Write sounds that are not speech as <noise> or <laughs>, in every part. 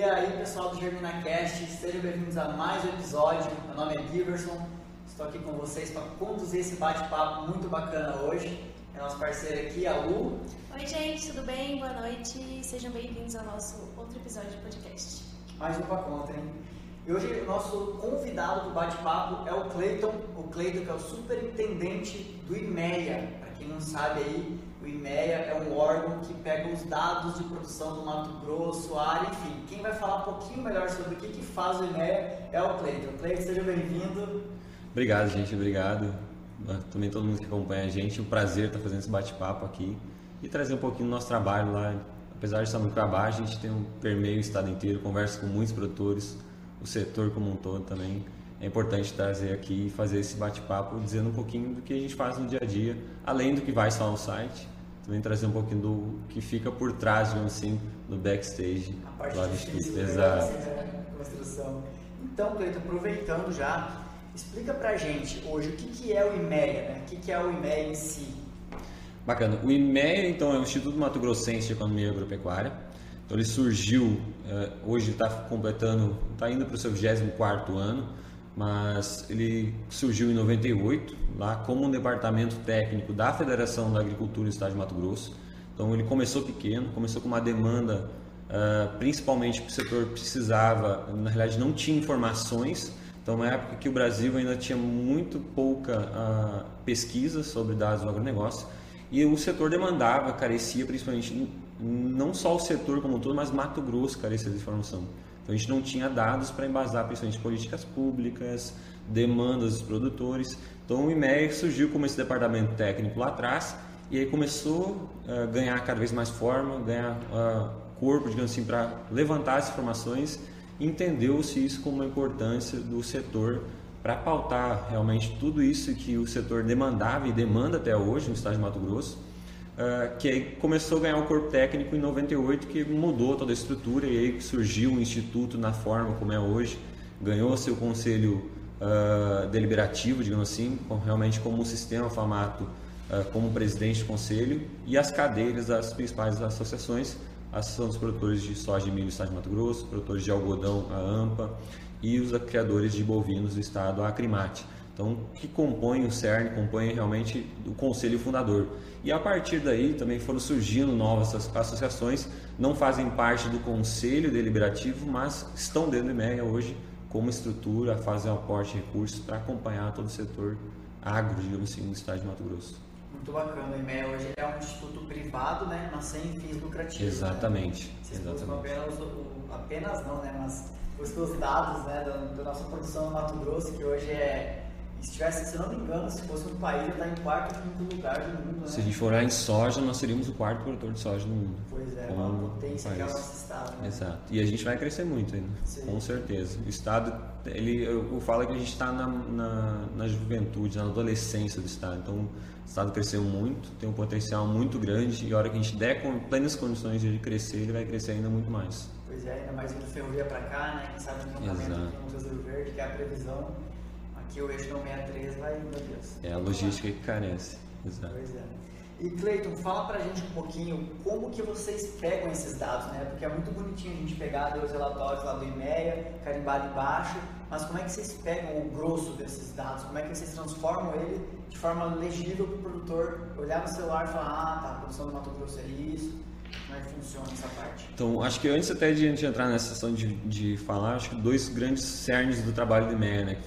E aí, pessoal do GerminaCast, sejam bem-vindos a mais um episódio. Meu nome é Giverson, estou aqui com vocês para conduzir esse bate-papo muito bacana hoje. É nosso parceiro aqui, a Lu. Oi, gente, tudo bem? Boa noite. Sejam bem-vindos ao nosso outro episódio de podcast. Mais um pra conta, hein? E hoje o nosso convidado do bate-papo é o Cleiton, o Cleiton que é o superintendente do IMEA. Para quem não sabe aí, o IMEA é um órgão que pega os dados de produção do Mato Grosso, área, enfim. Quem vai falar um pouquinho melhor sobre o que, que faz o IMEA é o Cleiton. Cleiton, seja bem-vindo. Obrigado, gente, obrigado. Também todo mundo que acompanha a gente, um prazer estar fazendo esse bate-papo aqui e trazer um pouquinho do nosso trabalho lá. Apesar de estar no trabalho, a gente tem um permeio o estado inteiro, conversa com muitos produtores, o setor como um todo também. É importante trazer aqui e fazer esse bate-papo dizendo um pouquinho do que a gente faz no dia a dia, além do que vai estar no site, também trazer um pouquinho do que fica por trás, digamos assim, no backstage. A parte lá difícil, né? Exato. construção. Então, Cleiton, aproveitando já, explica pra gente hoje o que, que é o IMEA, né? O que, que é o IMEA em si? Bacana. O IMEA, então, é o Instituto Mato Grossense de Economia Agropecuária. Então, ele surgiu, eh, hoje está completando, está indo para o seu 24 ano, mas ele surgiu em 98, lá como um departamento técnico da Federação da Agricultura do Estado de Mato Grosso. Então, ele começou pequeno, começou com uma demanda, uh, principalmente que o setor precisava, na realidade não tinha informações, então, uma época que o Brasil ainda tinha muito pouca uh, pesquisa sobre dados do agronegócio e o setor demandava, carecia principalmente, não só o setor como um todo, mas Mato Grosso carecia de informação. Então a gente não tinha dados para embasar principalmente políticas públicas, demandas dos produtores. Então o IMEA surgiu como esse departamento técnico lá atrás e aí começou a ganhar cada vez mais forma, ganhar uh, corpo, digamos assim, para levantar as informações. Entendeu-se isso como uma importância do setor para pautar realmente tudo isso que o setor demandava e demanda até hoje no estado de Mato Grosso uh, que aí começou a ganhar um corpo técnico em 98 que mudou toda a estrutura e aí surgiu o instituto na forma como é hoje, ganhou seu conselho uh, deliberativo, digamos assim, com, realmente como um sistema formato uh, como presidente do conselho e as cadeiras das principais associações, a Associação dos Produtores de Soja e Milho do Estado de Mato Grosso, produtores de algodão, a AMPA, e os criadores de bovinos do estado, a Acrimate. Então, que compõe o CERN, compõe realmente o conselho fundador. E a partir daí também foram surgindo novas associações, não fazem parte do conselho deliberativo, mas estão dentro do IMEA hoje como estrutura, fazem aporte de recursos para acompanhar todo o setor agro, digamos assim, no estado de Mato Grosso. Muito bacana. O IMEA hoje é um instituto privado, né, mas sem fins lucrativos. Né? Exatamente. Né? Vocês Exatamente. apenas, apenas não, né, mas os dados né, da, da nossa produção no Mato Grosso, que hoje é se tivesse, se não me engano, se fosse um país, está em quarto quinto lugar do mundo. Né? Se a gente for olhar em soja, nós seríamos o quarto produtor de soja do mundo. Pois é, uma potência que é o nosso estado. Né? Exato. E a gente vai crescer muito ainda, Sim. com certeza. O estado, ele, eu, falo que a gente está na, na, na, juventude, na adolescência do estado. Então, o estado cresceu muito, tem um potencial muito grande e a hora que a gente der com plenas condições de crescer, ele vai crescer ainda muito mais. Pois é, ainda mais indo ferrovia para cá, né? Quem sabe o encantamento com o Rio Verde, que é a previsão que o eixo 63 vai, meu Deus. É a logística que carece. Exato. Pois é. E Cleiton, fala pra gente um pouquinho como que vocês pegam esses dados, né? Porque é muito bonitinho a gente pegar os relatórios lá do IMEA, carimbado embaixo, mas como é que vocês pegam o grosso desses dados? Como é que vocês transformam ele de forma legível para o produtor olhar no celular e falar, ah, tá, a produção do Mato Grosso é isso, como é que funciona essa parte? Então, acho que antes até de a gente entrar nessa sessão de, de falar, acho que dois grandes cernes do trabalho do IMEA, né?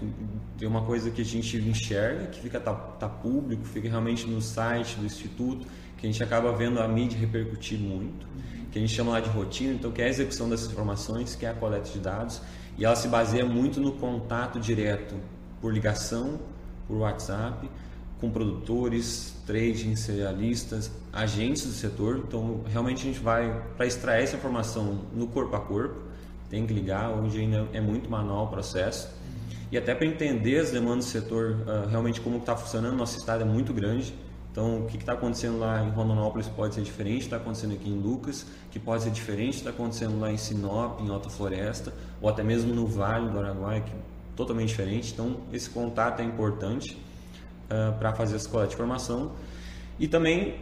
Tem uma coisa que a gente enxerga, que fica tá, tá público, fica realmente no site do Instituto, que a gente acaba vendo a mídia repercutir muito, que a gente chama lá de rotina, então que é a execução dessas informações, que é a coleta de dados, e ela se baseia muito no contato direto por ligação, por WhatsApp, com produtores, trading, cerealistas, agentes do setor. Então, realmente a gente vai para extrair essa informação no corpo a corpo. Tem que ligar, hoje ainda é muito manual o processo. E até para entender as demandas do setor, uh, realmente como está funcionando, nosso estado é muito grande. Então, o que está acontecendo lá em Rondonópolis pode ser diferente, está acontecendo aqui em Lucas, que pode ser diferente, está acontecendo lá em Sinop, em Alta Floresta, ou até mesmo no Vale do Araguaia, que é totalmente diferente. Então, esse contato é importante uh, para fazer essa coleta de informação. E também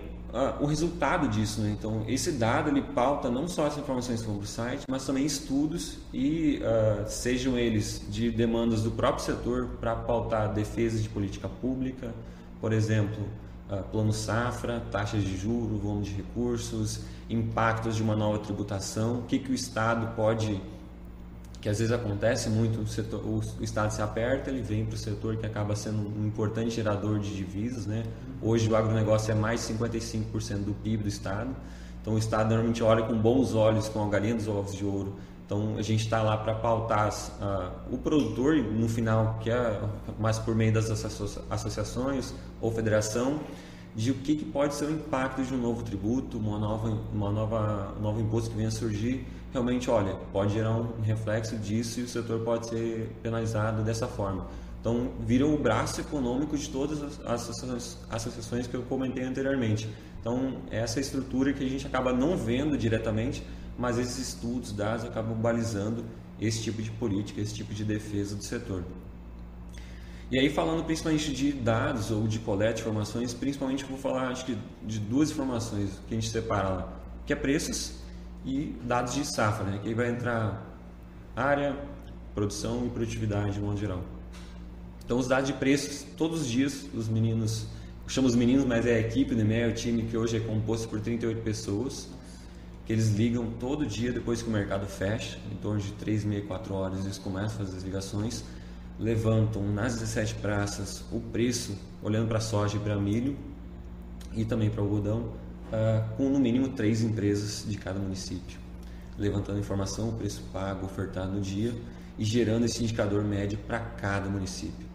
o resultado disso. Né? Então, esse dado ele pauta não só as informações que vão para o site, mas também estudos e uh, sejam eles de demandas do próprio setor para pautar defesa de política pública, por exemplo, uh, plano safra, taxas de juros, volume de recursos, impactos de uma nova tributação, o que, que o Estado pode que às vezes acontece muito, o, setor, o, Estado se aperta, ele vem para o setor que acaba sendo um importante gerador de divisas. Né? Hoje o agronegócio é mais de 55% do PIB do Estado, então o Estado normalmente olha com bons olhos, com a galinha dos ovos de ouro. Então a gente está lá para pautar uh, o produtor, no final, que é mais por meio das associações ou federação, de o que, que pode ser o impacto de um novo tributo, uma nova, uma nova, um novo imposto que venha a surgir realmente, olha, pode gerar um reflexo disso e o setor pode ser penalizado dessa forma. Então, viram o braço econômico de todas as associações que eu comentei anteriormente. Então, essa estrutura que a gente acaba não vendo diretamente, mas esses estudos, dados, acabam balizando esse tipo de política, esse tipo de defesa do setor. E aí, falando principalmente de dados ou de coleta de informações, principalmente vou falar acho que de duas informações que a gente separa lá, que é preços e dados de safra, né? que aí vai entrar área, produção e produtividade de modo geral. Então os dados de preços, todos os dias os meninos, chamo os meninos, mas é a equipe do EMEA, o time que hoje é composto por 38 pessoas, que eles ligam todo dia depois que o mercado fecha, em torno de 3, meia, 4 horas eles começam a fazer as ligações, levantam nas 17 praças o preço, olhando para soja e para milho e também para algodão, uh, com no mínimo três empresas de cada município, levantando informação, o preço pago, ofertado no dia e gerando esse indicador médio para cada município.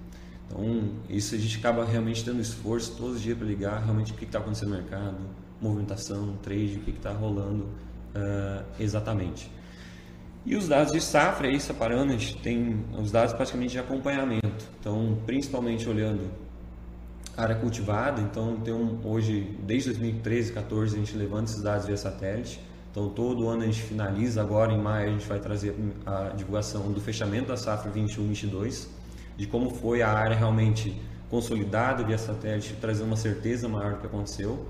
Então, isso a gente acaba realmente dando esforço todos os dias para ligar realmente o que está acontecendo no mercado, movimentação, trade, o que está rolando uh, exatamente. E os dados de safra, aí separando, a gente tem os dados praticamente de acompanhamento. Então, principalmente olhando área cultivada, então tem um, hoje, desde 2013, 14, a gente levando esses dados via satélite. Então todo ano a gente finaliza, agora em maio a gente vai trazer a divulgação do fechamento da safra 21-22, de como foi a área realmente consolidada via satélite, trazendo uma certeza maior do que aconteceu.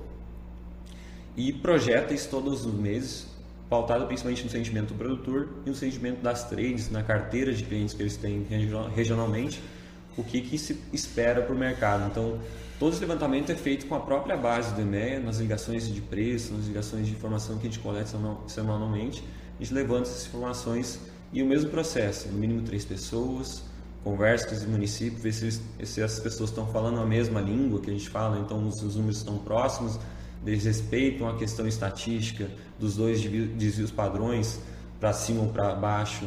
E projeta isso todos os meses, pautado principalmente no sentimento do produtor e no sentimento das trades, na carteira de clientes que eles têm regionalmente, o que, que se espera para o mercado. Então, todo esse levantamento é feito com a própria base do EMEA, nas ligações de preço, nas ligações de informação que a gente coleta semanalmente, a gente levanta essas informações e o mesmo processo, no mínimo três pessoas, conversa com os municípios, ver se, se essas pessoas estão falando a mesma língua que a gente fala, então os, os números estão próximos, eles respeitam a questão estatística dos dois desvios padrões, para cima ou para baixo,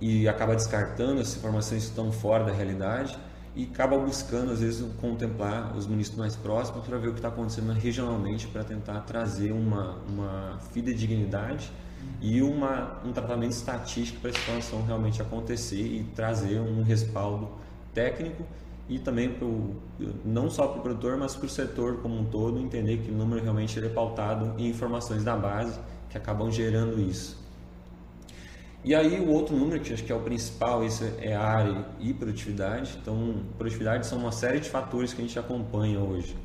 e acaba descartando as informações que estão fora da realidade e acaba buscando, às vezes, contemplar os municípios mais próximos para ver o que está acontecendo regionalmente para tentar trazer uma, uma fidedignidade e uma, um tratamento estatístico para a situação realmente acontecer e trazer um respaldo técnico e também pro, não só para o produtor, mas para o setor como um todo, entender que o número realmente é pautado em informações da base que acabam gerando isso. E aí o outro número, que acho que é o principal, esse é a área e produtividade. Então, produtividade são uma série de fatores que a gente acompanha hoje.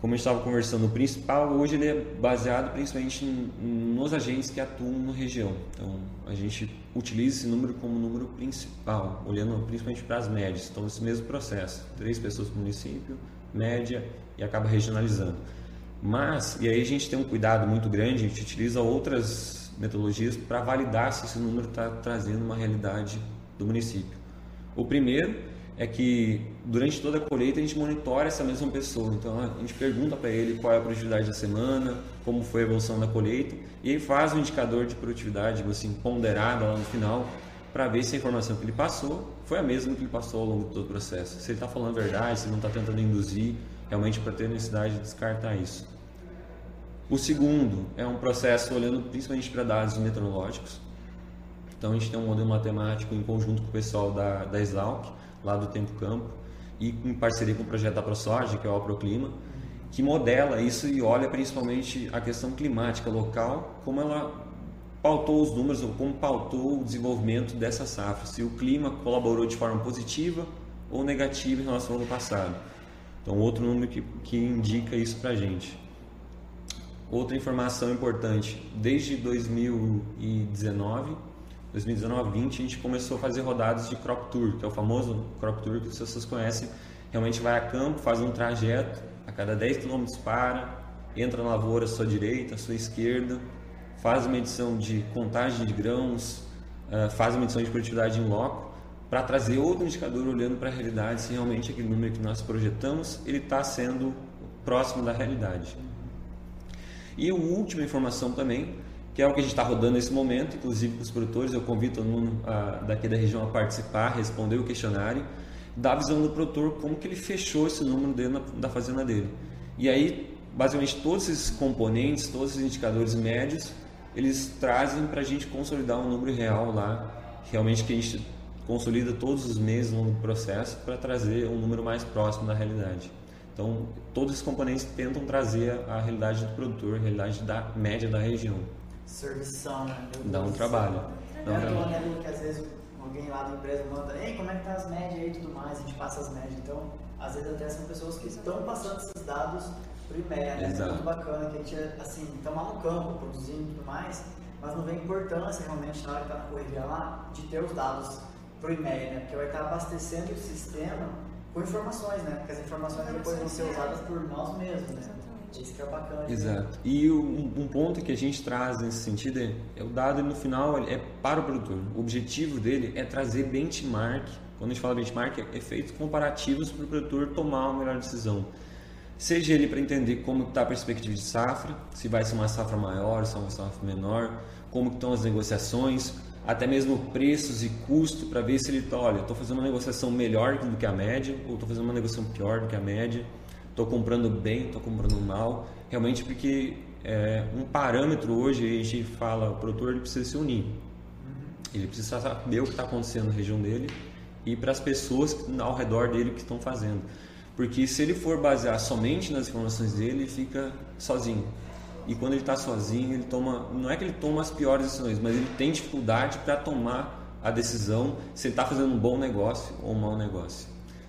Como gente estava conversando, o principal hoje ele é baseado principalmente nos agentes que atuam na região. Então, a gente utiliza esse número como número principal, olhando principalmente para as médias. Então, esse mesmo processo, três pessoas por município, média e acaba regionalizando. Mas, e aí a gente tem um cuidado muito grande, a gente utiliza outras metodologias para validar se esse número está trazendo uma realidade do município. O primeiro é que durante toda a colheita a gente monitora essa mesma pessoa. Então a gente pergunta para ele qual é a produtividade da semana, como foi a evolução da colheita, e ele faz um indicador de produtividade assim, ponderada lá no final para ver se a informação que ele passou foi a mesma que ele passou ao longo de todo o processo. Se ele está falando a verdade, se não está tentando induzir, realmente para ter necessidade de descartar isso. O segundo é um processo olhando principalmente para dados meteorológicos. Então a gente tem um modelo matemático em conjunto com o pessoal da, da Exalc, lá do Tempo Campo, e em parceria com o projeto da ProSoja, que é o Proclima, que modela isso e olha principalmente a questão climática local, como ela pautou os números, ou como pautou o desenvolvimento dessa safra, se o clima colaborou de forma positiva ou negativa em relação ao ano passado. Então, outro número que, que indica isso para a gente. Outra informação importante, desde 2019, 2019, 20, a gente começou a fazer rodadas de crop tour, que é o famoso crop tour que pessoas conhecem. Realmente vai a campo, faz um trajeto, a cada 10 km para, entra na lavoura à sua direita, à sua esquerda, faz uma medição de contagem de grãos, uh, faz medição de produtividade em loco, para trazer outro indicador olhando para a realidade, se realmente aquele número que nós projetamos, ele está sendo próximo da realidade. E a última informação também, que é o que a gente está rodando nesse momento, inclusive com os produtores, eu convido todo mundo a, daqui da região a participar, responder o questionário, da visão do produtor, como que ele fechou esse número dentro da fazenda dele. E aí, basicamente, todos esses componentes, todos esses indicadores médios, eles trazem para a gente consolidar um número real lá, realmente que a gente consolida todos os meses no processo para trazer um número mais próximo da realidade. Então, todos esses componentes tentam trazer a realidade do produtor, a realidade da média da região. Servição, né? Dá um trabalho. Dá um trabalho. Né, que às vezes alguém lá da empresa manda, ei, como é que tá as médias aí e tudo mais, a gente passa as médias. Então, às vezes até são pessoas que estão passando esses dados pro IMEA, né? Exato. É muito bacana que a gente, assim, estão lá no campo, produzindo e tudo mais, mas não vê importância realmente na hora que está na correria lá, de ter os dados pro IMEA, né? Porque vai estar abastecendo o sistema com informações, né? Porque as informações depois vão ser usadas por nós mesmos, né? Isso que é bacana. Exato. E um, um, ponto que a gente traz nesse sentido é, é o dado no final é para o produtor. O objetivo dele é trazer benchmark. Quando a gente fala benchmark, é efeitos comparativos para o produtor tomar uma melhor decisão. Seja ele para entender como está a perspectiva de safra, se vai ser uma safra maior, se é uma safra menor, como estão as negociações, até mesmo preços e custo para ver se ele está, olha, estou fazendo uma negociação melhor do que a média ou estou fazendo uma negociação pior do que a média, estou comprando bem, estou comprando mal, realmente porque é, um parâmetro hoje a gente fala, o produtor ele precisa se unir, ele precisa saber o que está acontecendo na região dele e para as pessoas ao redor dele que estão fazendo, porque se ele for basear somente nas informações dele, ele fica sozinho e quando ele está sozinho, ele toma, não é que ele toma as piores decisões, mas ele tem dificuldade para tomar a decisão se ele está fazendo um bom negócio ou um mau negócio.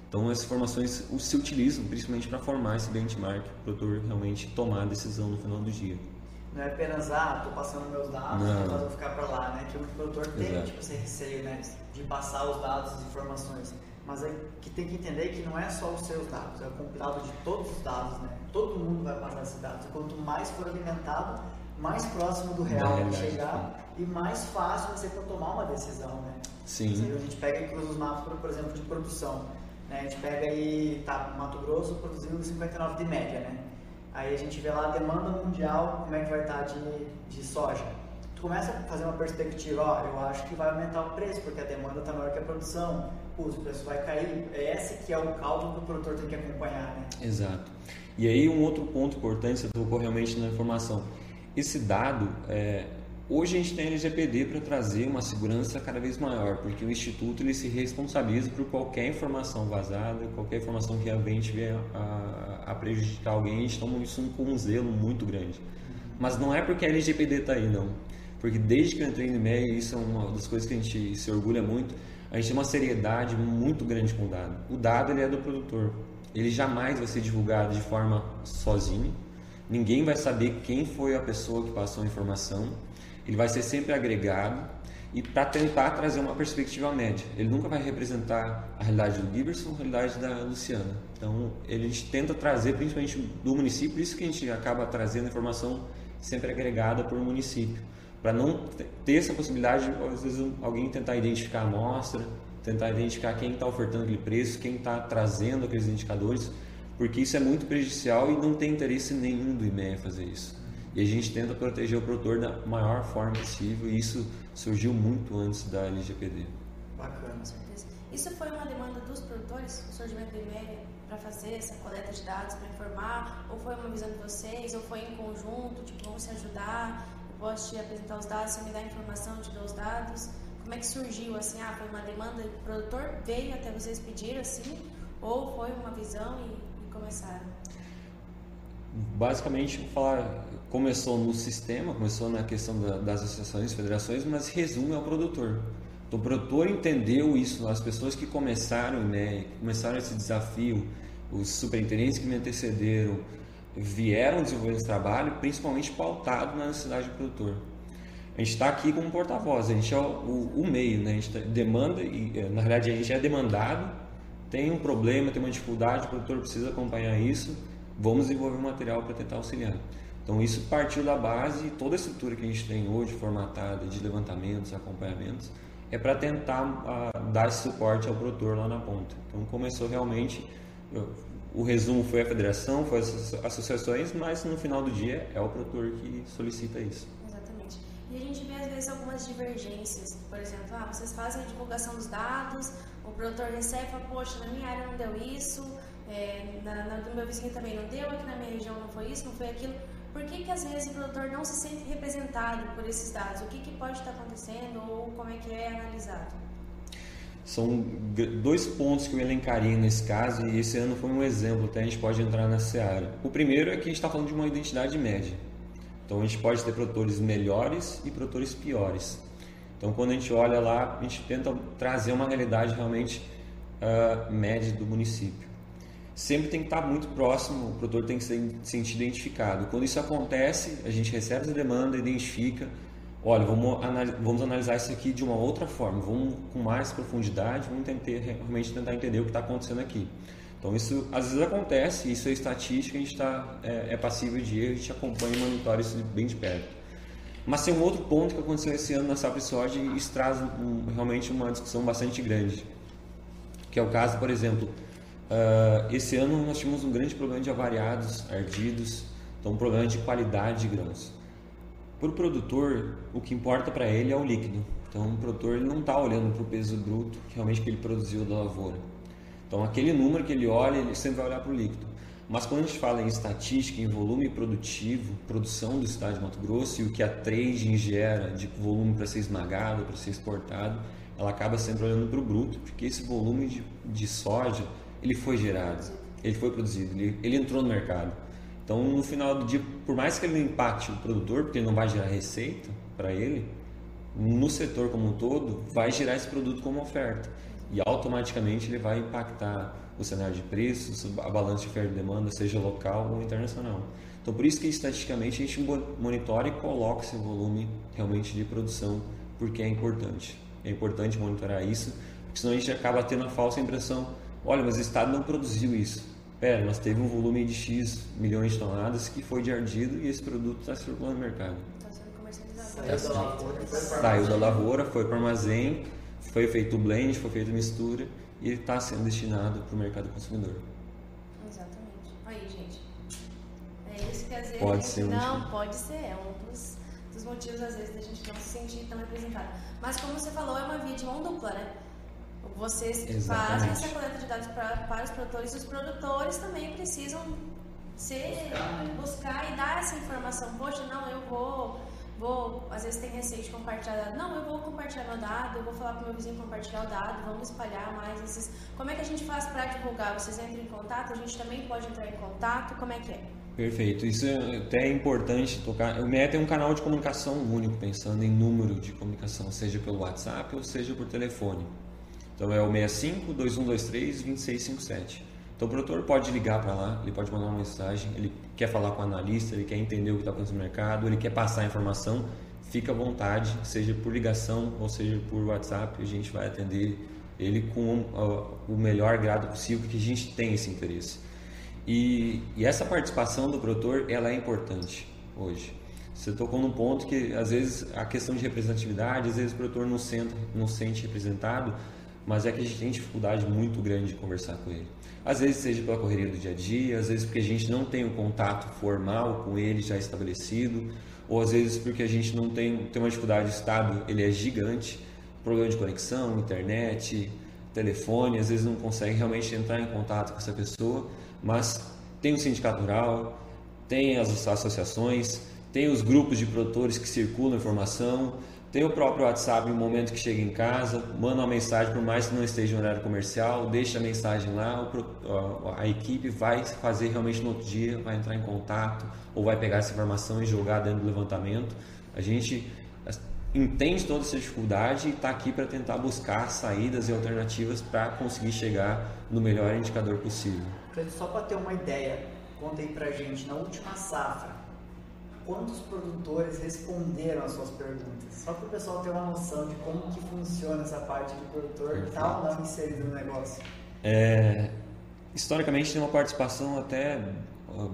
Então essas informações se utilizam principalmente para formar esse benchmark para o produtor realmente tomar a decisão no final do dia. Não é apenas, ah, estou passando meus dados, não. mas vou ficar para lá, né? Que o produtor tem tipo, esse receio né? de passar os dados, as informações mas é que tem que entender que não é só os seus dados, é o compilado de todos os dados, né? Todo mundo vai passar esses dados. E quanto mais for alimentado, mais próximo do real vai chegar e mais fácil vai ser para tomar uma decisão, né? Sim. Seja, a gente pega e cruza os mapas, por exemplo, de produção. Né? A gente pega aí, tá, Mato Grosso produzindo 59 de média, né? Aí a gente vê lá a demanda mundial, como é que vai estar de, de soja tu começa a fazer uma perspectiva, ó, eu acho que vai aumentar o preço, porque a demanda está maior que a produção, o preço vai cair. É esse que é o cálculo que o produtor tem que acompanhar, né? Exato. E aí um outro ponto importante, você tocou realmente na informação. Esse dado, é, hoje a gente tem LGPD para trazer uma segurança cada vez maior, porque o Instituto ele se responsabiliza por qualquer informação vazada, qualquer informação que realmente venha a, a prejudicar alguém, a gente toma isso com um zelo muito grande. Mas não é porque a LGPD está aí, não porque desde que eu entrei no MEI, isso é uma das coisas que a gente se orgulha muito, a gente tem uma seriedade muito grande com o dado. O dado ele é do produtor. Ele jamais vai ser divulgado de forma sozinho. Ninguém vai saber quem foi a pessoa que passou a informação. Ele vai ser sempre agregado e para tentar trazer uma perspectiva média. Ele nunca vai representar a realidade do Giberson, a realidade da Luciana. Então, ele, a gente tenta trazer principalmente do município, por isso que a gente acaba trazendo informação sempre agregada por município para não ter essa possibilidade, às vezes alguém tentar identificar a amostra, tentar identificar quem está ofertando aquele preço, quem está trazendo aqueles indicadores, porque isso é muito prejudicial e não tem interesse nenhum do IMEA fazer isso. E a gente tenta proteger o produtor da maior forma possível e isso surgiu muito antes da LGPD. Bacana. Com certeza. Isso foi uma demanda dos produtores, o surgimento do IMEA, para fazer essa coleta de dados, para informar? Ou foi uma visão de vocês? Ou foi em conjunto, tipo, vamos se ajudar? Posso te apresentar os dados, você me dá informação, te dou os dados. Como é que surgiu, assim, ah, foi uma demanda do produtor, veio até vocês pediram, assim, ou foi uma visão e, e começaram? Basicamente, falar, começou no sistema, começou na questão da, das associações, federações, mas resume ao produtor. Então, o produtor entendeu isso, as pessoas que começaram, né, começaram esse desafio, os superintendentes que me antecederam, vieram desenvolver esse trabalho, principalmente pautado na necessidade do produtor. A gente está aqui como porta-voz, a gente é o, o, o, meio, né? a gente tá, demanda, e é, na realidade a gente é demandado, tem um problema, tem uma dificuldade, o produtor precisa acompanhar isso, vamos desenvolver um material para tentar auxiliar. Então isso partiu da base, toda a estrutura que a gente tem hoje formatada de levantamentos, acompanhamentos, é para tentar uh, dar suporte ao produtor lá na ponta. Então começou realmente, o resumo foi a federação, foi as associações, mas no final do dia é o produtor que solicita isso. Exatamente. E a gente vê às vezes algumas divergências, por exemplo, ah, vocês fazem a divulgação dos dados, o produtor recebe e fala, poxa, na minha área não deu isso, é, na, na, no meu vizinho também não deu, aqui na minha região não foi isso, não foi aquilo. Por que, que às vezes o produtor não se sente representado por esses dados? O que, que pode estar acontecendo ou como é que é analisado? São dois pontos que eu elencaria nesse caso e esse ano foi um exemplo, até a gente pode entrar nessa área. O primeiro é que a gente está falando de uma identidade média. Então a gente pode ter produtores melhores e produtores piores. Então quando a gente olha lá, a gente tenta trazer uma realidade realmente uh, média do município sempre tem que estar muito próximo, o produtor tem que se sentir identificado. Quando isso acontece, a gente recebe essa demanda, identifica, olha, vamos, vamos analisar isso aqui de uma outra forma, vamos com mais profundidade, vamos tentar, realmente tentar entender o que está acontecendo aqui. Então isso às vezes acontece, isso é estatística, a gente está é, é, passível de erro, a gente acompanha e monitora isso bem de perto. Mas tem um outro ponto que aconteceu esse ano na Sapri Soja e isso traz um, realmente uma discussão bastante grande, que é o caso, por exemplo, Uh, esse ano nós tivemos um grande problema de avariados, ardidos, então um problema de qualidade de grãos. Para o produtor, o que importa para ele é o líquido. Então o produtor ele não está olhando para o peso bruto realmente que ele produziu da lavoura. Então aquele número que ele olha, ele sempre vai olhar para o líquido. Mas quando a gente fala em estatística, em volume produtivo, produção do estado de Mato Grosso e o que a trading gera de volume para ser esmagado, para ser exportado, ela acaba sempre olhando para o bruto, porque esse volume de, de soja ele foi gerado, ele foi produzido, ele, ele entrou no mercado. Então, no final do dia, por mais que ele impacte o produtor, porque ele não vai gerar receita para ele, no setor como um todo, vai gerar esse produto como oferta. E automaticamente ele vai impactar o cenário de preços, a balança de oferta e demanda, seja local ou internacional. Então, por isso que estatisticamente a gente monitora e coloca esse volume realmente de produção, porque é importante. É importante monitorar isso, porque senão a gente acaba tendo a falsa impressão olha, mas o Estado não produziu isso. Pera, mas teve um volume de X milhões de toneladas que foi de ardido e esse produto está circulando no mercado. Está sendo comercializado. Saiu da lavoura, foi para Saiu da lavoura, foi para o armazém, foi feito blend, foi feito mistura e está sendo destinado para o mercado consumidor. Exatamente. Aí, gente. É isso que às vezes pode ser um não motivo. pode ser, é um dos, dos motivos às vezes da gente não se sentir tão representado. Mas como você falou, é uma via de mão dupla, né? Vocês Exatamente. fazem essa coleta de dados pra, para os produtores e os produtores também precisam ser, buscar e dar essa informação. Poxa, não, eu vou, vou, às vezes tem receio de compartilhar dado. Não, eu vou compartilhar meu dado, eu vou falar para o meu vizinho compartilhar o dado, vamos espalhar mais esses. Como é que a gente faz para divulgar? Vocês entram em contato? A gente também pode entrar em contato? Como é que é? Perfeito, isso é até importante tocar. O MET é um canal de comunicação único, pensando em número de comunicação, seja pelo WhatsApp ou seja por telefone. Então é o 65 2123 2657. Então o produtor pode ligar para lá, ele pode mandar uma mensagem, ele quer falar com o analista, ele quer entender o que está acontecendo no mercado, ele quer passar a informação, fica à vontade, seja por ligação ou seja por WhatsApp, a gente vai atender ele com o melhor grado possível, porque a gente tem esse interesse. E, e essa participação do produtor, ela é importante hoje. Você tocou num ponto que, às vezes, a questão de representatividade, às vezes o produtor não, sente, não sente representado, mas é que a gente tem dificuldade muito grande de conversar com ele. Às vezes seja pela correria do dia a dia, às vezes porque a gente não tem um contato formal com ele já estabelecido, ou às vezes porque a gente não tem, tem uma dificuldade, o estado ele é gigante, problema de conexão, internet, telefone, às vezes não consegue realmente entrar em contato com essa pessoa, mas tem o sindicato rural, tem as associações, tem os grupos de produtores que circulam informação, tem o próprio WhatsApp no momento que chega em casa, manda uma mensagem, por mais que não esteja em horário comercial, deixa a mensagem lá, a equipe vai fazer realmente no outro dia, vai entrar em contato ou vai pegar essa informação e jogar dentro do levantamento. A gente entende toda essa dificuldade e está aqui para tentar buscar saídas e alternativas para conseguir chegar no melhor indicador possível. Só para ter uma ideia, conta aí pra gente, na última safra, quantos produtores responderam às suas perguntas? Só para o pessoal ter uma noção de como que funciona essa parte de produtor que está ou não inserido no negócio. É, historicamente tem uma participação até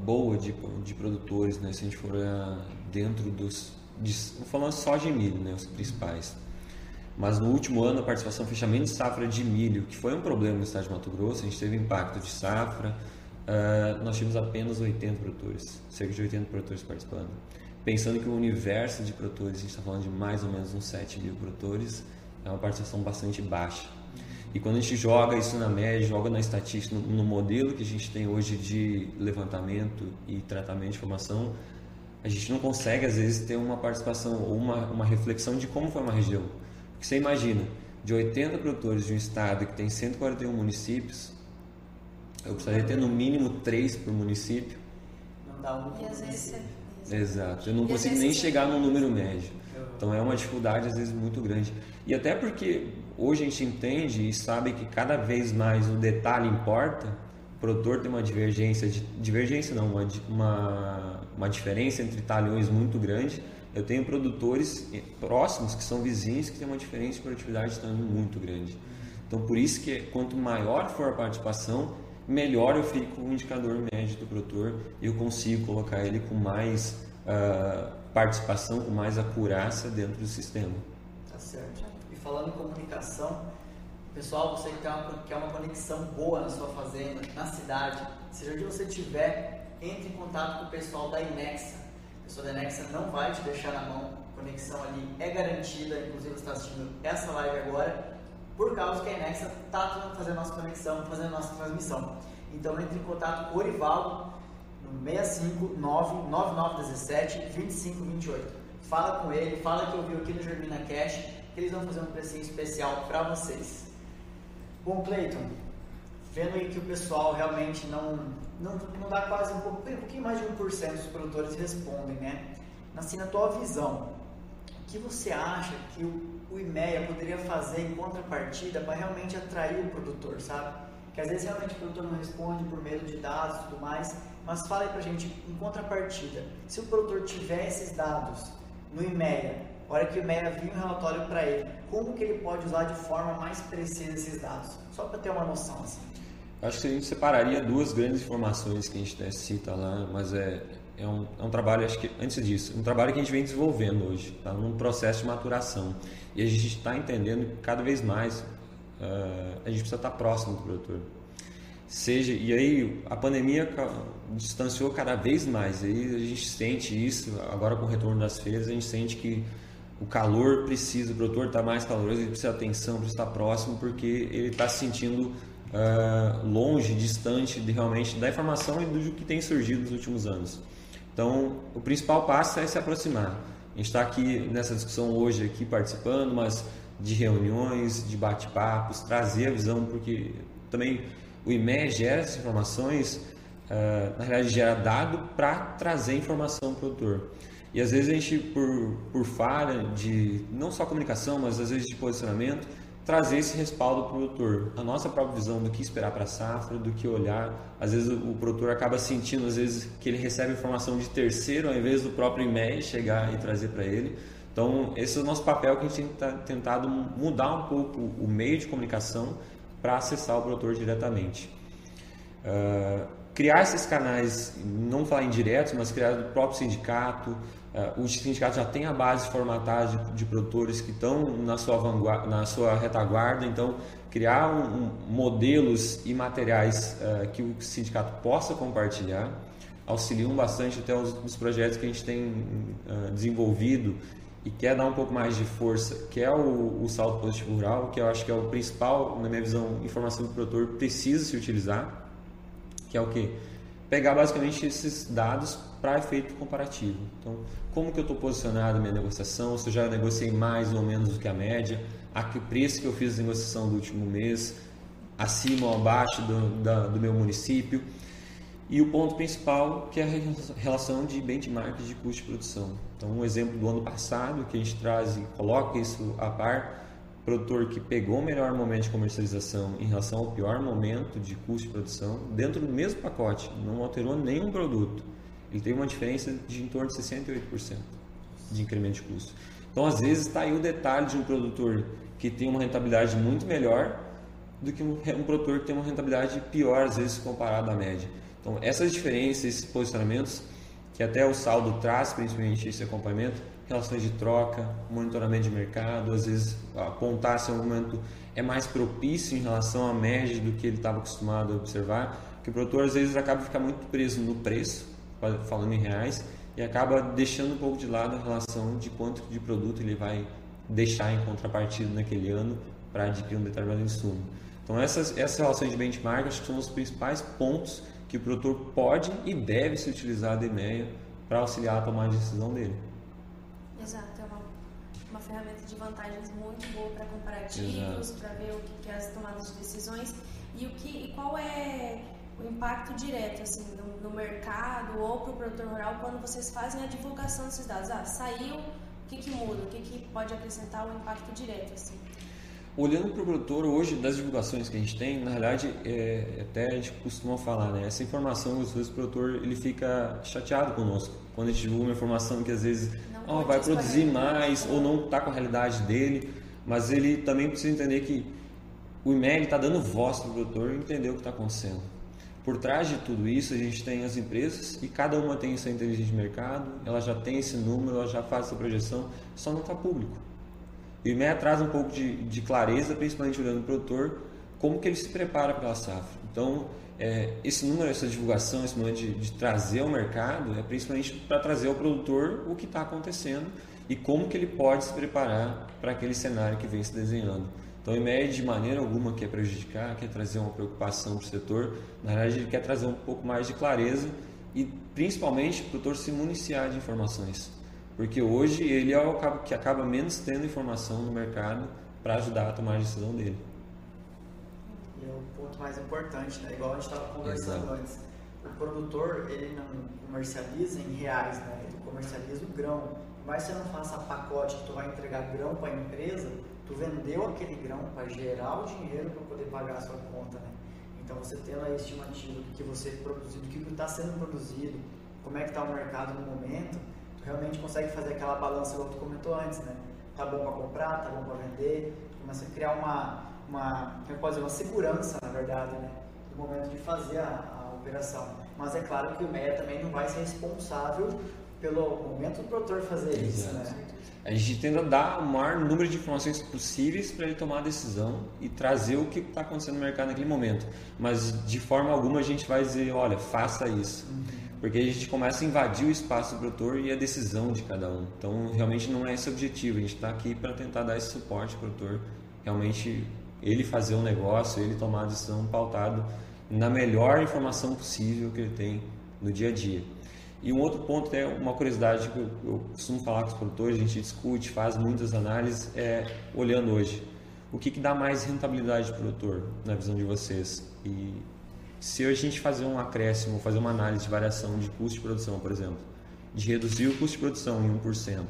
boa de, de produtores, né? se a gente for uh, dentro dos... De, falando só de milho, né? os principais. Mas no último ano a participação fechamento de safra de milho, que foi um problema no estado de Mato Grosso, a gente teve impacto de safra, uh, nós tínhamos apenas 80 produtores, cerca de 80 produtores participando. Pensando que o universo de produtores, a gente está falando de mais ou menos uns 7 mil produtores, é uma participação bastante baixa. E quando a gente joga isso na média, joga na estatística, no, no modelo que a gente tem hoje de levantamento e tratamento de informação, a gente não consegue às vezes ter uma participação ou uma, uma reflexão de como foi uma região. Porque você imagina, de 80 produtores de um estado que tem 141 municípios, eu precisaria ter no mínimo 3 por município. Não dá um E às vezes você... Exato, eu não E consigo nem você- chegar num número médio. Então é uma dificuldade às vezes muito grande. E até porque hoje a gente entende e sabe que cada vez mais o detalhe importa, o produtor tem uma divergência, de, divergência não, uma, uma, uma diferença entre talhões muito grande. Eu tenho produtores eh, próximos que são vizinhos que têm uma diferença de produtividade de muito grande. Então por isso que quanto maior for a participação, melhor eu fico com o indicador médio do produtor eu consigo colocar ele com mais ah, participação, com mais acurácia dentro do sistema. Tá certo. E falando em comunicação, pessoal, você que quer uma, quer uma conexão boa na sua fazenda, na cidade, seja onde você estiver, entre em contato com o pessoal da Inexa. O pessoal da Inexa não vai te deixar na mão, a conexão ali é garantida, inclusive você está assistindo essa live agora, por causa que a Inexa está fazendo nossa conexão, fazendo nossa transmissão. Então entre em contato com o Orivaldo no 659 9917 2528. Fala com ele, fala que eu vi aqui no Germina Cash, que eles vão fazer um precinho especial para vocês. Bom, Cleiton, vendo aí que o pessoal realmente não, não, não dá quase um, pouco, um pouquinho mais de 1% dos produtores respondem, né? Assim, na tua visão, o que você acha que o, o IMEA poderia fazer em contrapartida para realmente atrair o produtor, sabe? Que às vezes realmente o produtor não responde por medo de dados e tudo mais, mas fala aí pra gente, em contrapartida, se o produtor tiver esses dados no IMEA, a hora que o IMEA vir um relatório para ele, como que ele pode usar de forma mais precisa esses dados? Só para ter uma noção assim. Acho que a gente separaria duas grandes informações que a gente cita lá, mas é, é, um, é um trabalho, acho que antes disso, um trabalho que a gente vem desenvolvendo hoje, está num processo de maturação. E a gente está entendendo cada vez mais uh, a gente precisa estar próximo do produtor. Seja, e aí a pandemia distanciou cada vez mais, aí a gente sente isso, agora com o retorno das feiras, a gente sente que o calor precisa, o produtor está mais caloroso, ele precisa de atenção, precisa estar próximo, porque ele está se sentindo ah, longe, distante de realmente da informação e do que tem surgido nos últimos anos. Então, o principal passo é se aproximar. A gente está aqui nessa discussão hoje aqui participando, mas de reuniões, de bate-papos, trazer a visão, porque também o IME gera essas informações, ah, na realidade gera dado para trazer informação para o produtor. E às vezes a gente, por, por falha de não só comunicação, mas às vezes de posicionamento, trazer esse respaldo para o produtor. A nossa própria visão do que esperar para a safra, do que olhar. Às vezes o, produtor acaba sentindo, às vezes, que ele recebe informação de terceiro ao invés do próprio e-mail chegar e trazer para ele. Então, esse é o nosso papel que a gente tem tá- tentado mudar um pouco o meio de comunicação para acessar o produtor diretamente. Ah, criar esses canais, não falar indiretos, mas criar do próprio sindicato. Ah, o sindicato já tem a base formatada de, de produtores que estão na sua, vanguarda, na sua retaguarda, então criar um- um- modelos e materiais ah, que o sindicato possa compartilhar auxiliam bastante até os, os projetos que a gente tem ah, desenvolvido e quer dar um pouco mais de força, que é o, o salto positivo rural, que eu acho que é o principal, na minha visão, informação que o produtor precisa se utilizar, que é o que? Pegar basicamente esses dados para efeito comparativo. Então, como que eu estou posicionado na minha negociação, se eu já negociei mais ou menos do que a média, a que preço que eu fiz a negociação do último mês, acima ou abaixo do, da- do meu município. E o ponto principal, que é a relação de benchmark de custo de produção. Então, um exemplo do ano passado, que a gente traz e coloca isso a par, produtor que pegou o melhor momento de comercialização em relação ao pior momento de custo de produção, dentro do mesmo pacote, não alterou nenhum produto, ele tem uma diferença de em torno de 68% de incremento de custo. Então, às vezes, está aí o detalhe de um produtor que tem uma rentabilidade muito melhor do que um, um produtor que tem uma rentabilidade pior, às vezes, comparado à média. Então, essas diferenças, esses posicionamentos, que até o saldo traz, principalmente esse acompanhamento, relações de troca, monitoramento de mercado, às vezes apontar se o momento é mais propício em relação à média do que ele estava acostumado a observar, que o produtor às vezes acaba ficando muito preso no preço, falando em reais, e acaba deixando um pouco de lado a relação de quanto de produto ele vai deixar em contrapartida naquele ano para adquirir um determinado insumo. Então essas, essas relações de benchmark acho que são os principais pontos que o produtor pode e deve se utilizar da EMEA para auxiliar a tomar a decisão dele. Exato, é uma, uma ferramenta de vantagens muito boa para comparativos, para ver o que, que é as tomadas de decisões e o que e qual é o impacto direto assim no, no mercado ou para o produtor rural quando vocês fazem a divulgação desses dados. Ah, saiu, o que, que muda, o que, que pode acrescentar o impacto direto assim. Olhando para o produtor hoje, das divulgações que a gente tem, na realidade, é, até a gente costuma falar, né? Essa informação, às vezes, o produtor ele fica chateado conosco. Quando a gente divulga uma informação que às vezes oh, vai produzir mais ou não está com a realidade dele, mas ele também precisa entender que o IMEG está dando voz para o produtor entender o que está acontecendo. Por trás de tudo isso, a gente tem as empresas e cada uma tem sua inteligência de mercado, ela já tem esse número, ela já faz essa projeção, só não está público. E o IMEA traz um pouco de, de clareza, principalmente olhando o produtor, como que ele se prepara para a safra. Então, é, esse número, essa divulgação, esse número de, de trazer ao mercado é principalmente para trazer ao produtor o que está acontecendo e como que ele pode se preparar para aquele cenário que vem se desenhando. Então, IMEA de maneira alguma quer prejudicar, quer trazer uma preocupação para o setor, na verdade ele quer trazer um pouco mais de clareza e principalmente o produtor se municiar de informações. Porque hoje ele é o que acaba menos tendo informação no mercado para ajudar a tomar a decisão dele. É o ponto mais importante, né? igual a gente estava conversando Exato. antes. O produtor ele não comercializa em reais, né? ele comercializa o grão. Mas você não faça pacote que tu vai entregar grão para a empresa, tu vendeu aquele grão para gerar o dinheiro para poder pagar a sua conta. Né? Então você tendo a estimativa do que você produziu, do que está sendo produzido, como é que está o mercado no momento, realmente consegue fazer aquela balança que tu comentou antes, né? Tá bom para comprar, tá bom para vender, começa a criar uma, uma, como pode dizer, uma segurança, na verdade, né? No momento de fazer a, a operação. Mas é claro que o MEA também não vai ser responsável pelo momento do produtor fazer Exato. isso, né? A gente tenta dar o maior número de informações possíveis para ele tomar a decisão e trazer o que está acontecendo no mercado naquele momento. Mas de forma alguma a gente vai dizer, olha, faça isso. Uhum porque a gente começa a invadir o espaço do produtor e a decisão de cada um. Então, realmente não é esse o objetivo. A gente está aqui para tentar dar esse suporte para o produtor, realmente ele fazer um negócio, ele tomar a decisão pautado na melhor informação possível que ele tem no dia a dia. E um outro ponto, é uma curiosidade que eu, costumo falar com os produtores, a gente discute, faz muitas análises, é olhando hoje. O que, que dá mais rentabilidade para o produtor, na visão de vocês? E se a gente fazer um acréscimo, fazer uma análise de variação de custo de produção, por exemplo, de reduzir o custo de produção em 1%,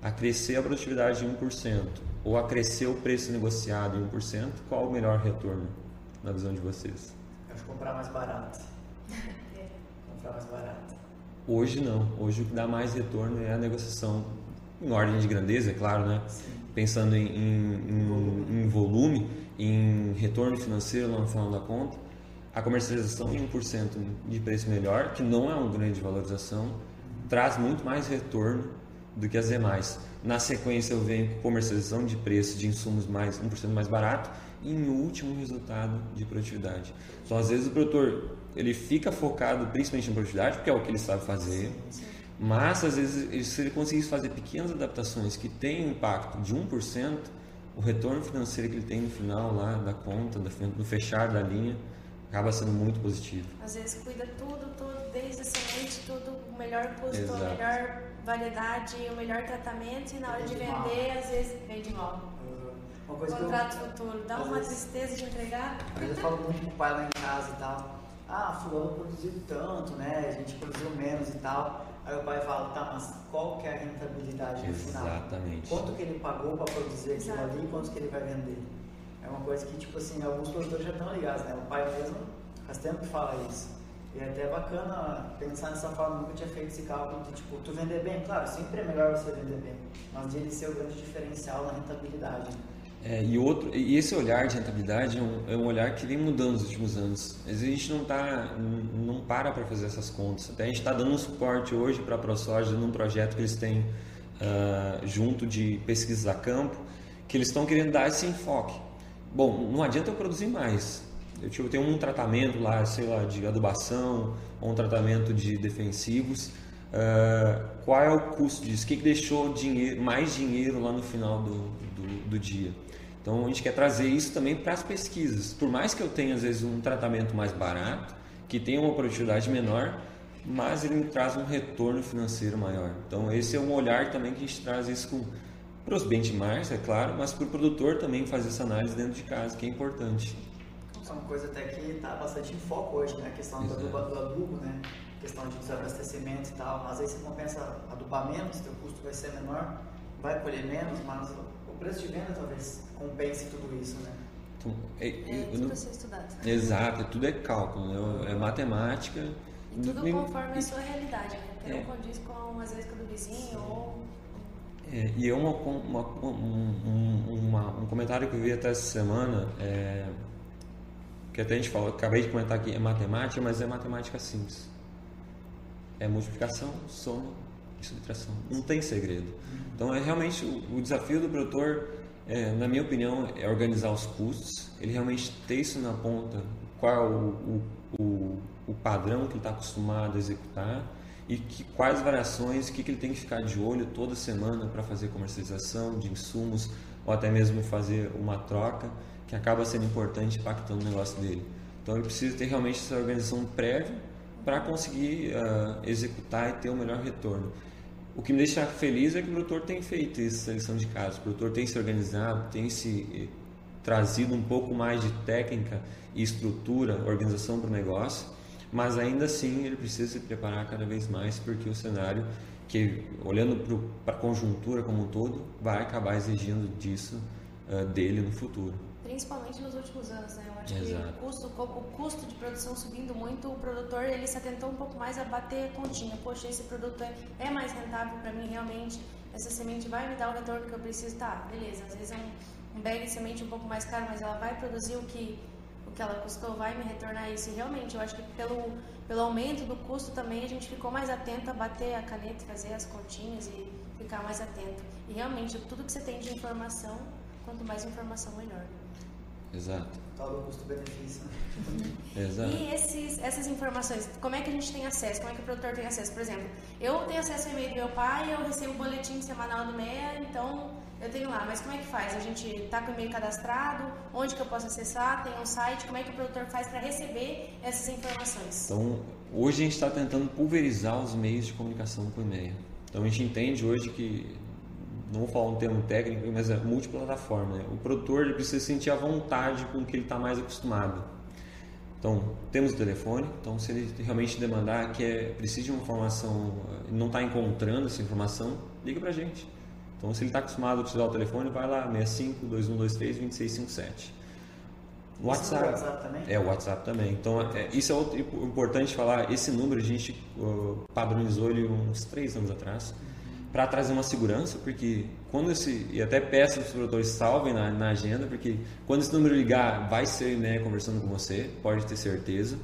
acrescer a produtividade em 1%, ou acrescer o preço negociado em 1%, qual o melhor retorno na visão de vocês? Acho comprar mais barato. <laughs> comprar mais barato. Hoje não. Hoje o que dá mais retorno é a negociação em ordem de grandeza, é claro, né? Sim. Pensando em, em, em, em volume, em retorno financeiro no final da conta a comercialização em 1% de preço melhor, que não é uma grande valorização, traz muito mais retorno do que as demais. Na sequência, eu venho com comercialização de preço de insumos mais 1% mais barato e, em último, resultado de produtividade. Então, às vezes, o produtor ele fica focado principalmente em produtividade, porque é o que ele sabe fazer, mas, às vezes, se ele conseguisse fazer pequenas adaptações que um impacto de 1%, o retorno financeiro que ele tem no final lá da conta, do fechar da linha, acaba sendo muito positivo. Às vezes cuida tudo, tudo, desde a semente, tudo, o melhor custo, Exato. a melhor variedade, o melhor tratamento e na hora de vender, às vezes vende mal. Uma Contrato eu... futuro, dá uma vezes, tristeza de entregar. Às vezes eu falo muito com o pai lá em casa e tal. ah, fulano produziu tanto, né? A gente produziu menos e tal. Aí o pai fala, tá, mas qual que é a rentabilidade no final? Exatamente. Quanto que ele pagou para produzir aquilo Exato. ali e quanto que ele vai vender? Uma coisa que, tipo assim, alguns produtores já estão ligados, né? O pai mesmo faz tempo que fala isso. E é até bacana pensar nessa forma, nunca tinha feito esse cálculo de, tipo, tu vender bem, claro, sempre é melhor você vender bem, mas ele ser o grande diferencial na rentabilidade. É, e, outro, e esse olhar de rentabilidade é um, é um olhar que vem mudando nos últimos anos. A gente não, tá, não para para fazer essas contas. Até a gente está dando um suporte hoje para a ProSoja num projeto que eles têm ah, junto de pesquisas a campo, que eles estão querendo dar esse enfoque. Bom, não adianta eu produzir mais. Eu tipo, tenho um tratamento lá, sei lá, de adubação, ou um tratamento de defensivos. Ah, qual é o custo disso? O que, que deixou dinheiro, mais dinheiro lá no final do, do, do dia? Então a gente quer trazer isso também para as pesquisas. Por mais que eu tenha às vezes um tratamento mais barato, que tenha uma produtividade menor, mas ele me traz um retorno financeiro maior. Então esse é um olhar também que a gente traz isso para os benchmarks, é claro, mas para o produtor também fazer essa análise dentro de casa, que é importante. Isso é uma coisa até que está bastante em foco hoje, né? A questão do Exato. adubo, do adubo, né? A questão de desabastecimento e tal. Mas aí você compensa adubar menos, teu custo vai ser menor, vai colher menos, mas o preço de venda talvez compense tudo isso, né? Então, é- É tudo não- a ser estudado. Exato, tudo é cálculo, né? é matemática. E tudo Me- conforme a sua realidade, né? Porque É. não condiz com às vezes com a do vizinho ou. É, e é uma, uma, um, um, uma- um comentário que eu vi até essa semana, é, que até a gente falou, acabei de comentar aqui, é matemática, mas é matemática simples. É multiplicação, soma e subtração. Não tem segredo. Então é realmente o, o desafio do produtor, é, na minha opinião, é organizar os custos, ele realmente ter isso na ponta, qual o, o, o padrão que ele está acostumado a executar e que, quais variações, o que, que ele tem que ficar de olho toda semana para fazer comercialização de insumos ou até mesmo fazer uma troca que acaba sendo importante impactando o negócio dele. Então ele precisa ter realmente essa organização prévia para conseguir ah, executar e ter o melhor retorno. O que me deixa feliz é que o produtor tem feito essa lição de casa, o produtor tem se organizado, tem se eh, trazido um pouco mais de técnica e estrutura, organização para o negócio, mas ainda assim ele precisa se preparar cada vez mais porque o cenário, que olhando para a conjuntura como um todo, vai acabar exigindo disso ah, dele no futuro. Principalmente nos últimos anos, né? Eu acho Exato. que o custo, o custo de produção subindo muito, o produtor ele se atentou um pouco mais a bater continha. Poxa, esse produto é, é mais rentável para mim realmente, essa semente vai me dar o retorno que eu preciso. Tá, beleza, às vezes é um, um bag de semente um pouco mais caro, mas ela vai produzir o que, que ela custou, vai me retornar isso. E realmente, eu acho que pelo, pelo aumento do custo também a gente ficou mais atento a bater a caneta, fazer as continhas e ficar mais atento. E realmente, tudo que você tem de informação, quanto mais informação, melhor. Exato. Tal do custo-benefício, né? <laughs> Exato. E esses, essas informações, como é que a gente tem acesso? Como é que o produtor tem acesso? Por exemplo, eu tenho acesso ao e-mail do meu pai, eu recebo o boletim semanal do MEA, então eu tenho lá. Mas como é que faz? A gente tá com o e-mail cadastrado? Onde que eu posso acessar? Tem um site? Como é que o produtor faz para receber essas informações? Então, hoje a gente está tentando pulverizar os meios de comunicação com o e-mail. Então, a gente entende hoje que, não vou falar um termo técnico, mas é multiplataforma. Né? O produtor precisa sentir a vontade com o que ele está mais acostumado. Então, temos o telefone, então se ele realmente demandar que é, precisa de uma informação, eh, não está encontrando essa informação, liga para a gente. Então, se ele está acostumado a utilizar o telefone, vai lá, 65 2123 2657. O Isso no WhatsApp. WhatsApp também? É, o WhatsApp também. Então, é, isso é outro, importante falar. Esse número a gente uh, padronizou ele uns três anos atrás para trazer uma segurança, porque quando esse. E até peço para os produtores salvem na, na agenda, porque quando esse número ligar, vai ser né, conversando com você, pode ter certeza.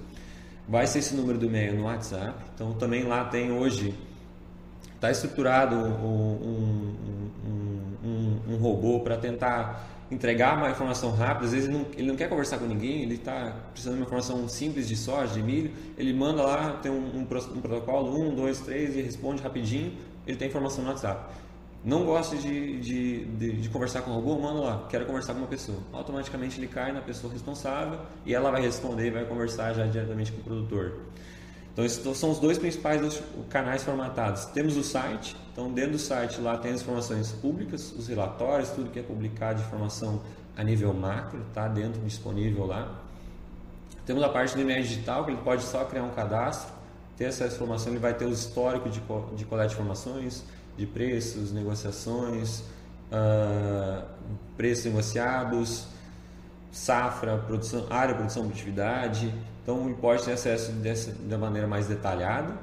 Vai ser esse número do e-mail no WhatsApp. Então, também lá tem hoje. Está estruturado um, um, um, um, robô para tentar entregar uma informação rápida. Às vezes ele não, ele não quer conversar com ninguém, ele está precisando de uma informação simples de soja, de milho. Ele manda lá, tem um, um, um protocolo, um, dois, três, e responde rapidinho. Ele tem informação no WhatsApp. Não gosta de, de, de, de conversar com o robô? Manda lá, quero conversar com uma pessoa. Automaticamente ele cai na pessoa responsável e ela vai responder e vai conversar já diretamente com o produtor. Então, esses são os dois principais canais formatados. Temos o site, então dentro do site lá tem as informações públicas, os relatórios, tudo que é publicado de informação a nível macro, está dentro disponível lá. Temos a parte do e-mail digital, que ele pode só criar um cadastro, ter essa informação, ele vai ter o histórico de, de coleta de informações, de preços, negociações, uh, preços negociados, safra, produção, área, produção, produtividade. Então, ele pode ter acesso dessa, da maneira mais detalhada.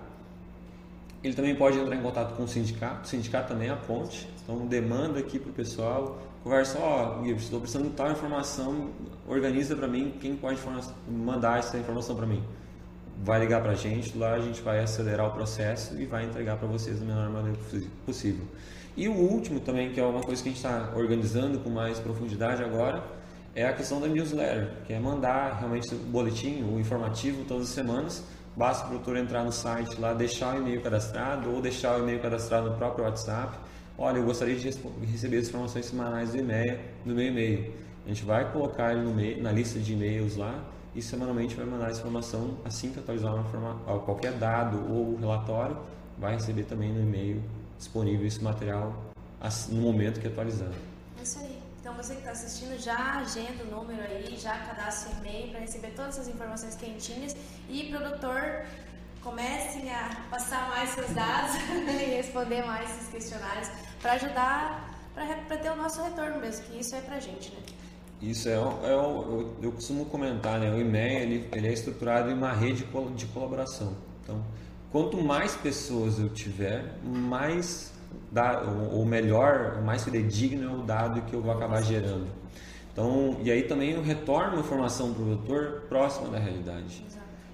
Ele também pode entrar em contato com o sindicato. O sindicato também é a ponte. Então, demanda aqui para o pessoal. Conversa, ó, oh, estou precisando de tal informação, organiza para mim quem pode mandar essa informação para mim. Vai ligar para a gente, lá a gente vai acelerar o processo e vai entregar para vocês da melhor maneira possível. E o último também, que é uma coisa que a gente está organizando com mais profundidade agora, é a questão da newsletter, que é mandar realmente o boletim, o informativo todas as semanas. Basta o produtor entrar no site lá, deixar o e-mail cadastrado ou deixar o e-mail cadastrado no próprio WhatsApp. Olha, eu gostaria de receber as informações semanais do e-mail, do meu e-mail. A gente vai colocar ele no na lista de e-mails lá e semanalmente vai mandar a informação assim que atualizar qualquer dado ou relatório, vai receber também no e-mail disponível esse material no momento que atualizar. É isso aí. Então você que está assistindo já agenda o número aí, já cadastra o e-mail para receber todas as informações quentinhas e produtor comecem a passar mais seus dados <laughs> e responder mais esses questionários para ajudar para ter o nosso retorno mesmo, que isso é para gente, né? Isso é, é eu, eu, costumo comentar, né? O e-mail ele, ele é estruturado em uma rede de colaboração. Então, quanto mais pessoas eu tiver, mais ou melhor, mais fidedigno é o dado que eu vou acabar gerando. Então, e aí também eu retorno informação para o produtor próxima da realidade.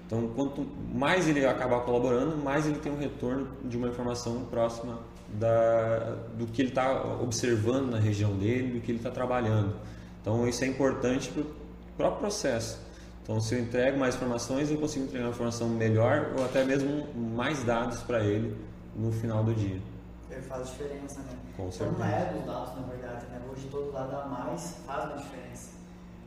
Então, quanto mais ele acabar colaborando, mais ele tem um retorno de uma informação próxima da, do que ele está observando na região dele, do que ele está trabalhando. Então, isso é importante para o próprio processo. Então, se eu entrego mais informações, eu consigo entregar uma informação melhor ou até mesmo mais dados para ele no final do dia. Faz diferença, né? Com certeza. Então, não é dos dados, na verdade, né? Hoje todo lado a mais faz uma diferença.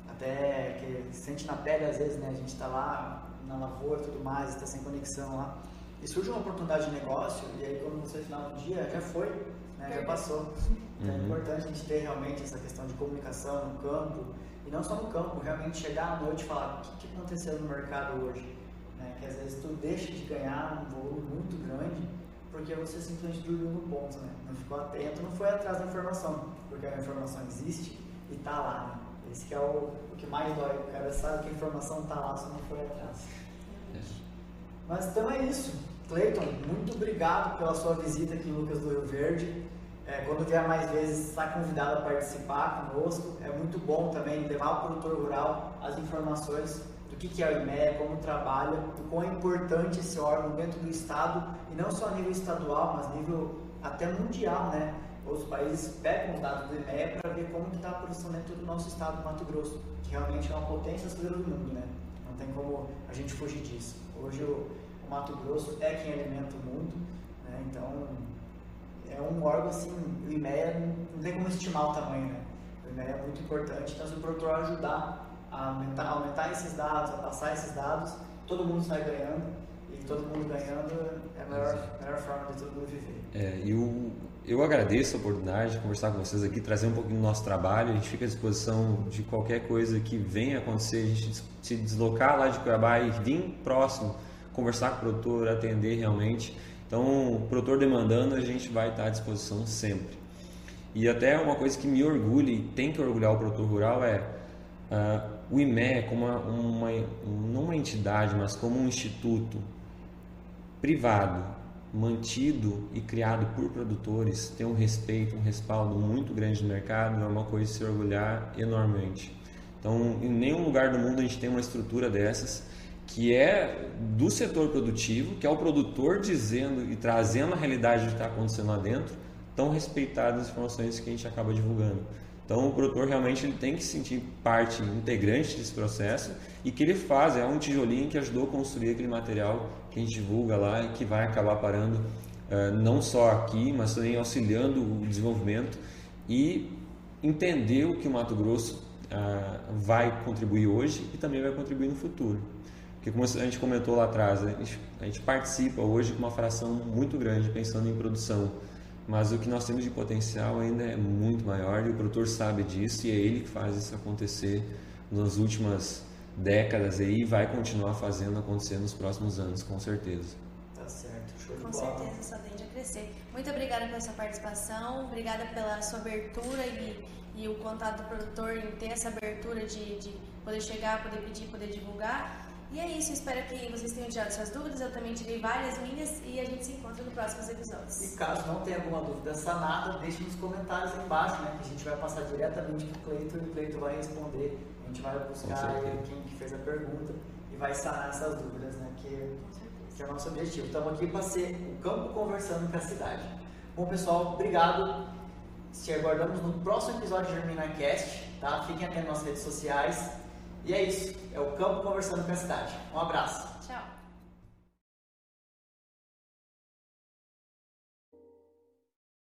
Até que sente na pele, às vezes, né? A gente está lá na lavoura e tudo mais, está sem conexão lá. E surge uma oportunidade de negócio, e aí quando você final do dia, já foi, né? já passou. Então é uhum. é importante a gente ter realmente essa questão de comunicação no campo, e não só no campo, realmente chegar à noite e falar o que, que aconteceu no mercado hoje. Né? Que às vezes tu deixa de ganhar um volume muito grande porque você simplesmente dormiu no ponto, né? Não ficou atento, não foi atrás da informação, porque a informação existe e está lá, né? Esse é o, o que mais dói, o cara sabe que a informação está lá, só não foi atrás. Mas então é isso. Cleiton, muito obrigado pela sua visita aqui em Lucas do Rio Verde. É, quando vier mais vezes, está convidado a participar conosco. É muito bom também levar ao produtor rural as informações do que, é o IMEA, como trabalha, o quão é importante esse órgão dentro do Estado, e não só a nível estadual, mas nível até mundial, né? Os países pegam os dados do IMEA para ver como está a produção dentro do nosso estado, Mato Grosso, que realmente é uma potência aceleradora do mundo, né? Não tem como a gente fugir disso. Hoje o, o Mato Grosso é quem alimenta o mundo, né? Então é um órgão assim, o IMEA não tem como estimar o tamanho, né? O IMEA é muito importante, então se o produtor ajudar a aumentar, aumentar esses dados, a passar esses dados, todo mundo sai ganhando e todo mundo ganhando é a melhor, melhor forma de todo mundo viver. É, eu, eu agradeço a oportunidade de conversar com vocês aqui, trazer um pouquinho do nosso trabalho. A gente fica à disposição de qualquer coisa que venha acontecer, a gente se deslocar lá de Cuiabá e vir próximo, conversar com o produtor, atender realmente. Então, o produtor demandando, a gente vai estar à disposição sempre. E até uma coisa que me orgulha e tem que orgulhar o produtor rural é uh, o IME como uma, uma, não uma entidade, mas como um instituto privado, mantido e criado por produtores, tem um respeito, um respaldo muito grande no mercado, é uma coisa de se orgulhar enormemente. Então, em nenhum lugar do mundo a gente tem uma estrutura dessas que é do setor produtivo, que é o produtor dizendo e trazendo a realidade do que está acontecendo lá dentro, tão respeitadas as informações que a gente acaba divulgando. Então o produtor realmente ele tem que se sentir parte integrante desse processo e que ele faz, é um tijolinho que ajudou a construir aquele material que a gente divulga lá e que vai acabar parando uh, não só aqui, mas também auxiliando o desenvolvimento e entender o que o Mato Grosso uh, vai contribuir hoje e também vai contribuir no futuro. Porque como a gente comentou lá atrás, a gente, a gente participa hoje com uma fração muito grande pensando em produção mas o que nós temos de potencial ainda é muito maior e o produtor sabe disso e é ele que faz isso acontecer nas últimas décadas aí e vai continuar fazendo acontecer nos próximos anos, com certeza. Tá certo, show de Com bola. certeza, só tende a crescer. Muito obrigada pela sua participação, obrigada pela sua abertura e, e o contato do produtor em ter essa abertura de, de poder chegar, poder pedir, poder divulgar. E é isso, espero que vocês tenham tirado suas dúvidas, eu também tirei várias minhas e a gente se encontra no próximos episódios. E caso não tenha alguma dúvida sanada, deixe nos comentários aí embaixo, né? Que a gente vai passar diretamente pro Cleito e o Cleito vai responder. A gente vai buscar quem que fez a pergunta e vai sanar essas dúvidas, né? Que, que é o nosso objetivo. Estamos aqui para ser o campo conversando com a cidade. Bom, pessoal, obrigado. Se aguardamos no próximo episódio de GerminaCast, tá? Fiquem atentos nas redes sociais. E é isso. É o campo conversando com a cidade. Um abraço.